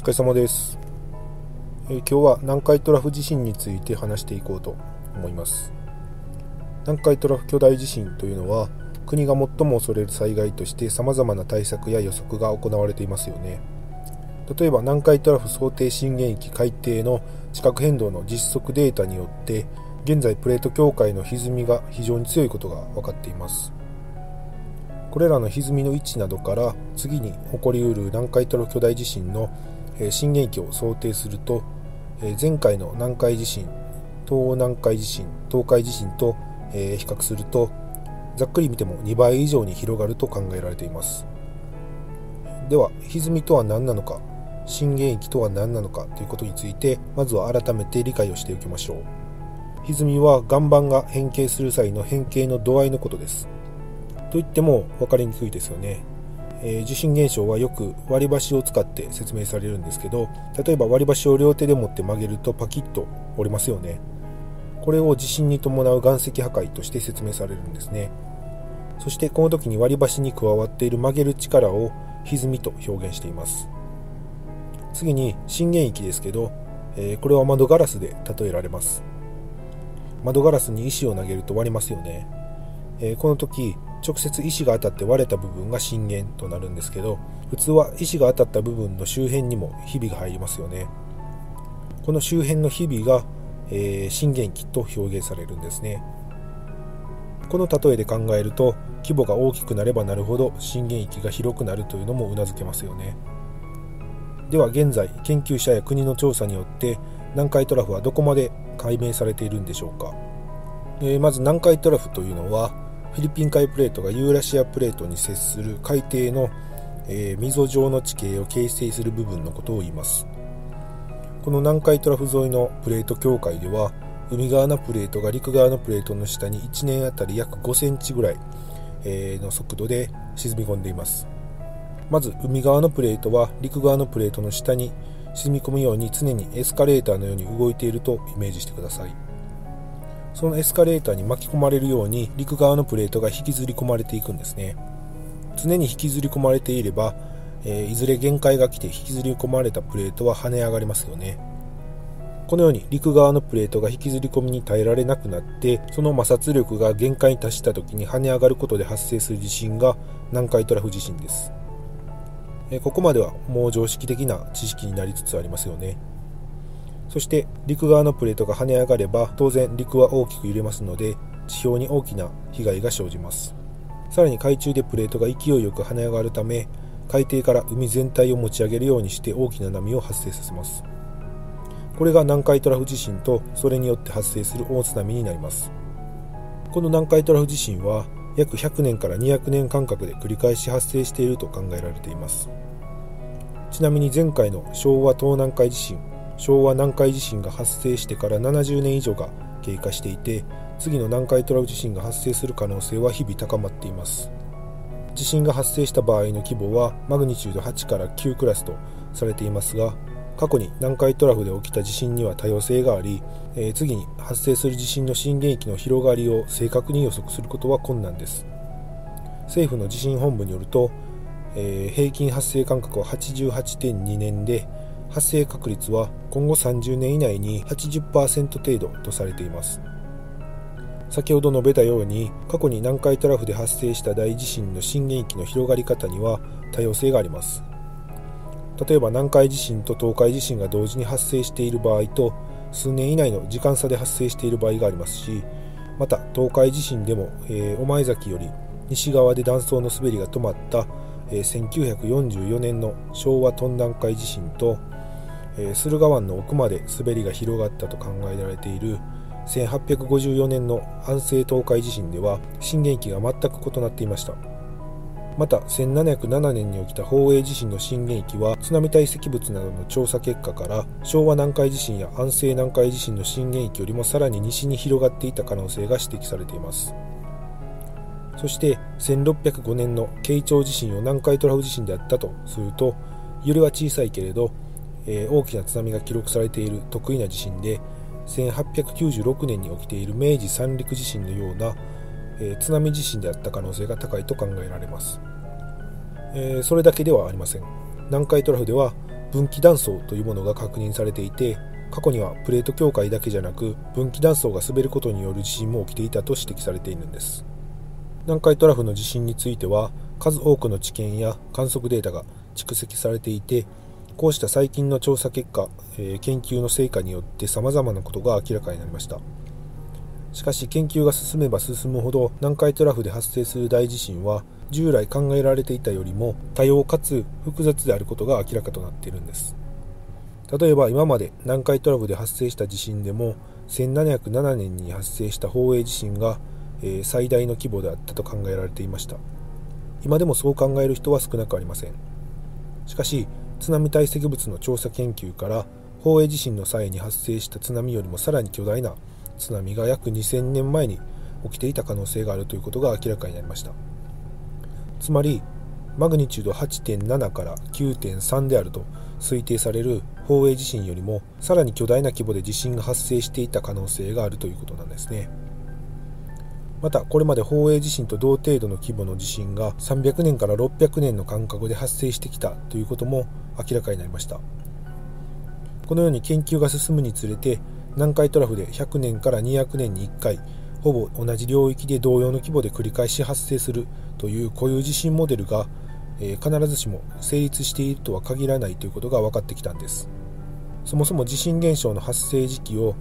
疲れ様です、えー、今日は南海トラフ地震について話していこうと思います。南海トラフ巨大地震というのは国が最も恐れる災害として様々な対策や予測が行われていますよね。例えば南海トラフ想定震源域海底の地殻変動の実測データによって現在プレート境界の歪みが非常に強いことが分かっています。これらの歪みの位置などから次に起こりうる南海トラフ巨大地震の震源域を想定すると前回の南海地震東南海地震東海地震と比較するとざっくり見ても2倍以上に広がると考えられています。では歪みとは何なのか震源域とは何なのかということについてまずは改めて理解をしておきましょう。歪みは岩盤が変形する際の変形の度合いのことです。と言っても分かりにくいですよね。えー、地震現象はよく割り箸を使って説明されるんですけど例えば割り箸を両手で持って曲げるとパキッと折れますよね。これを地震に伴う岩石破壊として説明されるんですね。そしてこの時に割り箸に加わっている曲げる力を歪みと表現しています。次に震源域ですけど、えー、これは窓ガラスで例えられます。窓ガラスに石を投げると割りますよね、えー、この時直接石が当たって割れた部分が震源となるんですけど普通は石が当たった部分の周辺にもひびが入りますよね。この周辺のひびが、えー、震源域と表現されるんですね。この例えで考えると規模が大きくなればなるほど震源域が広くなるというのも頷けますよね。では現在研究者や国の調査によって南海トラフはどこまで解明されているんでしょうか、えー、まず南海トラフというのはフィリピン海プレートがユーラシアプレートに接する海底の、えー、溝状の地形を形成する部分のことを言います。この南海トラフ沿いのプレート境界では海側のプレートが陸側のプレートの下に1年あたり約5センチぐらい、え、の速度で沈み込んでいます。まず海側のプレートは陸側のプレートの下に沈み込むように常にエスカレーターのように動いているとイメージしてください。そのエスカレーターに巻き込まれるように陸側のプレートが引きずり込まれていくんですね。常に引きずり込まれていれば、えー、いずれ限界が来て引きずり込まれたプレートは跳ね上がりますよね。このように陸側のプレートが引きずり込みに耐えられなくなってその摩擦力が限界に達した時に跳ね上がることで発生する地震が南海トラフ地震です。ここまではもう常識的な知識になりつつありますよね。そして陸側のプレートが跳ね上がれば当然陸は大きく揺れますので地表に大きな被害が生じます。さらに海中でプレートが勢いよく跳ね上がるため海底から海全体を持ち上げるようにして大きな波を発生させます。これが南海トラフ地震とそれによって発生する大津波になります。この南海トラフ地震は約100年から200年間隔で繰り返し発生していると考えられています。ちなみに前回の昭和東南海地震昭和南海地震が発生してから70年以上が経過していて次の南海トラフ地震が発生する可能性は日々高まっています。地震が発生した場合の規模はマグニチュード8から9クラスとされていますが過去に南海トラフで起きた地震には多様性があり、えー、次に発生する地震の震源域の広がりを正確に予測することは困難です。政府の地震本部によると、えー、平均発生間隔は88.2年で発生確率は今後30年以内に80%程度とされています。先ほど述べたように過去に南海トラフで発生した大地震の震源域の広がり方には多様性があります。例えば南海地震と東海地震が同時に発生している場合と数年以内の時間差で発生している場合がありますしまた東海地震でも、えー、御前崎より西側で断層の滑りが止まった、えー、1944年の昭和トン南海地震とえ駿河湾の奥まで滑りが広がったと考えられている1854年の安政東海地震では震源域が全く異なっていました。また1707年に起きた宝永地震の震源域は津波堆積物などの調査結果から昭和南海地震や安政南海地震の震源域よりもさらに西に広がっていた可能性が指摘されています。そして1605年の慶長地震を南海トラフ地震であったとすると揺れは小さいけれどえー、大きな津波が記録されている得意な地震で1896年に起きている明治三陸地震のような、えー、津波地震であった可能性が高いと考えられます、えー、それだけではありません。南海トラフでは分岐断層というものが確認されていて過去にはプレート境界だけじゃなく分岐断層が滑ることによる地震も起きていたと指摘されているんです。南海トラフの地震については数多くの知見や観測データが蓄積されていてこうした最近の調査結果、え、研究の成果によって様々なことが明らかになりました。しかし研究が進めば進むほど南海トラフで発生する大地震は従来考えられていたよりも多様かつ複雑であることが明らかとなっているんです。例えば今まで南海トラフで発生した地震でも1707年に発生した宝永地震が、え最大の規模であったと考えられていました。今でもそう考える人は少なくありません。しかし津波堆積物の調査研究から宝永地震の際に発生した津波よりもさらに巨大な津波が約2000年前に起きていた可能性があるということが明らかになりました。つまりマグニチュード8.7から9.3であると推定される宝永地震よりもさらに巨大な規模で地震が発生していた可能性があるということなんですね。またこれまで宝永地震と同程度の規模の地震が300年から600年の間隔で発生してきたということも明らかになりました。このように研究が進むにつれて南海トラフで100年から200年に1回ほぼ同じ領域で同様の規模で繰り返し発生するという固有地震モデルがえ、必ずしも成立しているとは限らないということが分かってきたんです。そもそも地震現象の発生時期を、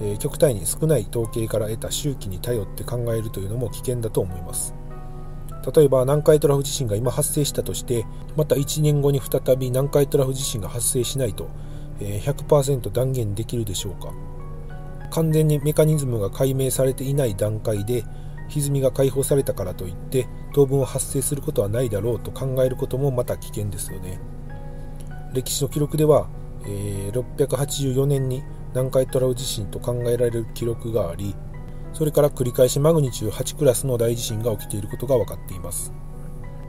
えー、極端に少ない統計から得た周期に頼って考えるというのも危険だと思います。例えば南海トラフ地震が今発生したとしてまた1年後に再び南海トラフ地震が発生しないと、えー、100%断言できるでしょうか。完全にメカニズムが解明されていない段階で歪みが解放されたからといって当分は発生することはないだろうと考えることもまた危険ですよね。歴史の記録では、えー、684年に南海トラフ地震と考えられる記録がありそれから繰り返しマグニチュード8クラスの大地震が起きていることが分かっています。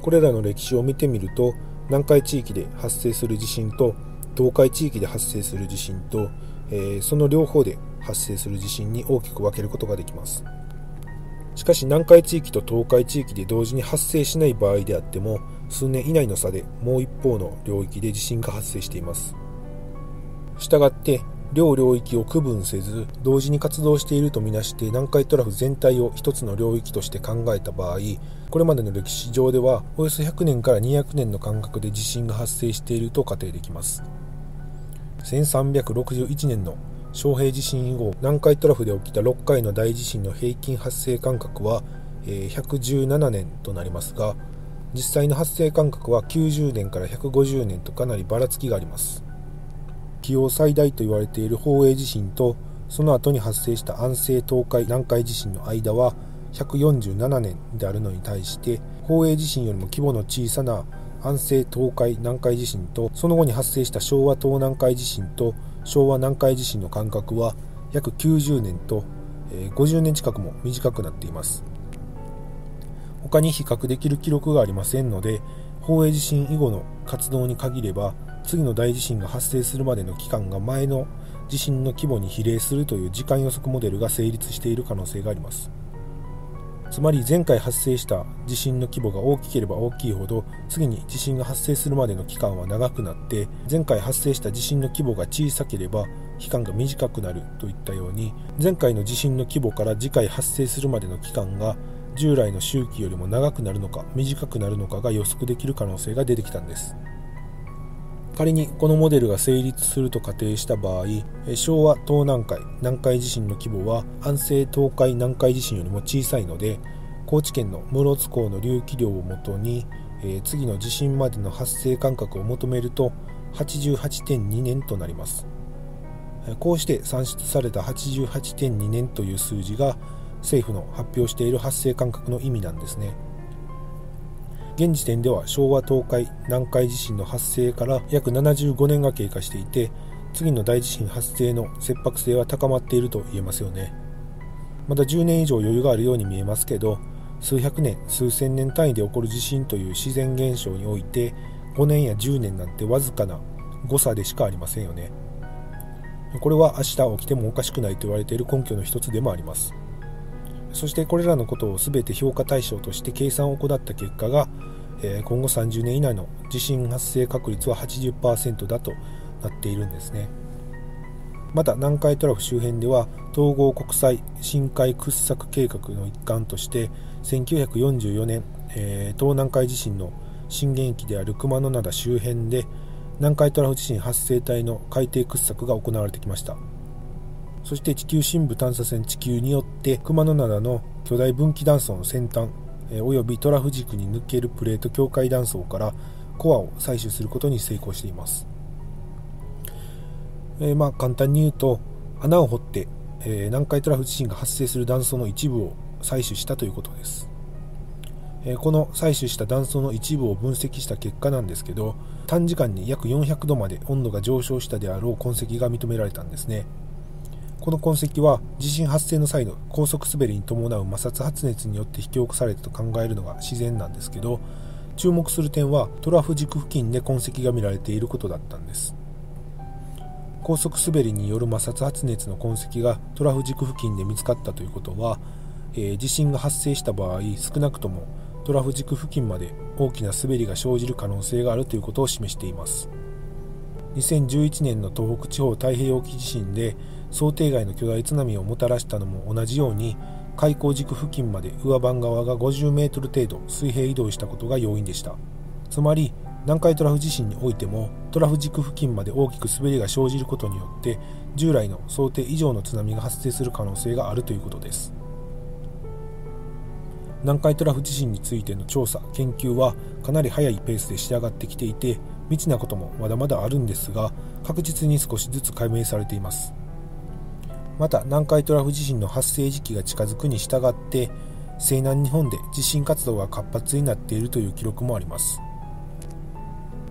これらの歴史を見てみると南海地域で発生する地震と東海地域で発生する地震と、えー、その両方で発生する地震に大きく分けることができます。しかし南海地域と東海地域で同時に発生しない場合であっても数年以内の差でもう一方の領域で地震が発生しています。したがって両領域を区分せず同時に活動しているとみなして南海トラフ全体を一つの領域として考えた場合これまでの歴史上ではおよそ100年から200年の間隔で地震が発生していると仮定できます。1361年の昌平地震以後南海トラフで起きた6回の大地震の平均発生間隔は117年となりますが実際の発生間隔は90年から150年とかなりばらつきがあります。気温最大と言われている宝永地震とその後に発生した安政東海南海地震の間は147年であるのに対して宝永地震よりも規模の小さな安政東海南海地震とその後に発生した昭和東南海地震と昭和南海地震の間隔は約90年と50年近くも短くなっています。他に比較できる記録がありませんので宝永地震以後の活動に限れば次の大地震が発生するまでの期間が前の地震の規模に比例するという時間予測モデルが成立している可能性があります。つまり前回発生した地震の規模が大きければ大きいほど次に地震が発生するまでの期間は長くなって前回発生した地震の規模が小さければ期間が短くなるといったように前回の地震の規模から次回発生するまでの期間が従来の周期よりも長くなるのか短くなるのかが予測できる可能性が出てきたんです。仮にこのモデルが成立すると仮定した場合昭和東南海南海地震の規模は安政東海南海地震よりも小さいので高知県の室津港の隆起量をもとに、え次の地震までの発生間隔を求めると88.2年となります。こうして算出された88.2年という数字が政府の発表している発生間隔の意味なんですね。現時点では昭和東海南海地震の発生から約75年が経過していて次の大地震発生の切迫性は高まっていると言えますよね。まだ10年以上余裕があるように見えますけど数百年数千年単位で起こる地震という自然現象において5年や10年なんてわずかな誤差でしかありませんよね。これは明日起きてもおかしくないと言われている根拠の一つでもあります。そしてこれらのことを全て評価対象として計算を行った結果がえ今後30年以内の地震発生確率は80%だとなっているんですね。また南海トラフ周辺では統合国際深海掘削計画の一環として1944年、え、東南海地震の震源域である熊野灘周辺で南海トラフ地震発生帯の海底掘削が行われてきました。そして地球深部探査船地球によって熊野灘の巨大分岐断層の先端およびトラフ軸に抜けるプレート境界断層からコアを採取することに成功しています、え、まあ簡単に言うと穴を掘って、え、南海トラフ地震が発生する断層の一部を採取したということです、え、この採取した断層の一部を分析した結果なんですけど短時間に約400度まで温度が上昇したであろう痕跡が認められたんですね。この痕跡は地震発生の際の高速滑りに伴う摩擦発熱によって引き起こされたと考えるのが自然なんですけど注目する点はトラフ軸付近で痕跡が見られていることだったんです。高速滑りによる摩擦発熱の痕跡がトラフ軸付近で見つかったということは、えー、地震が発生した場合少なくともトラフ軸付近まで大きな滑りが生じる可能性があるということを示しています。2011年の東北地方太平洋沖地震で想定外の巨大津波をもたらしたのも同じように開口軸付近まで上番側が50メートル程度水平移動したことが要因でした。つまり南海トラフ地震においてもトラフ軸付近まで大きく滑りが生じることによって従来の想定以上の津波が発生する可能性があるということです。南海トラフ地震についての調査研究はかなり速いペースで仕上がってきていて未知なこともまだまだあるんですが確実に少しずつ解明されています。また南海トラフ地震の発生時期が近づくに従って西南日本で地震活動が活発になっているという記録もあります。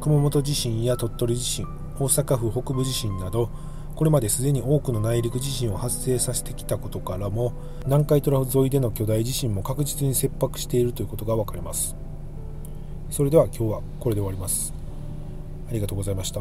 熊本地震や鳥取地震大阪府北部地震などこれまですでに多くの内陸地震を発生させてきたことからも南海トラフ沿いでの巨大地震も確実に切迫しているということが分かります。それでは今日はこれで終わります。ありがとうございました。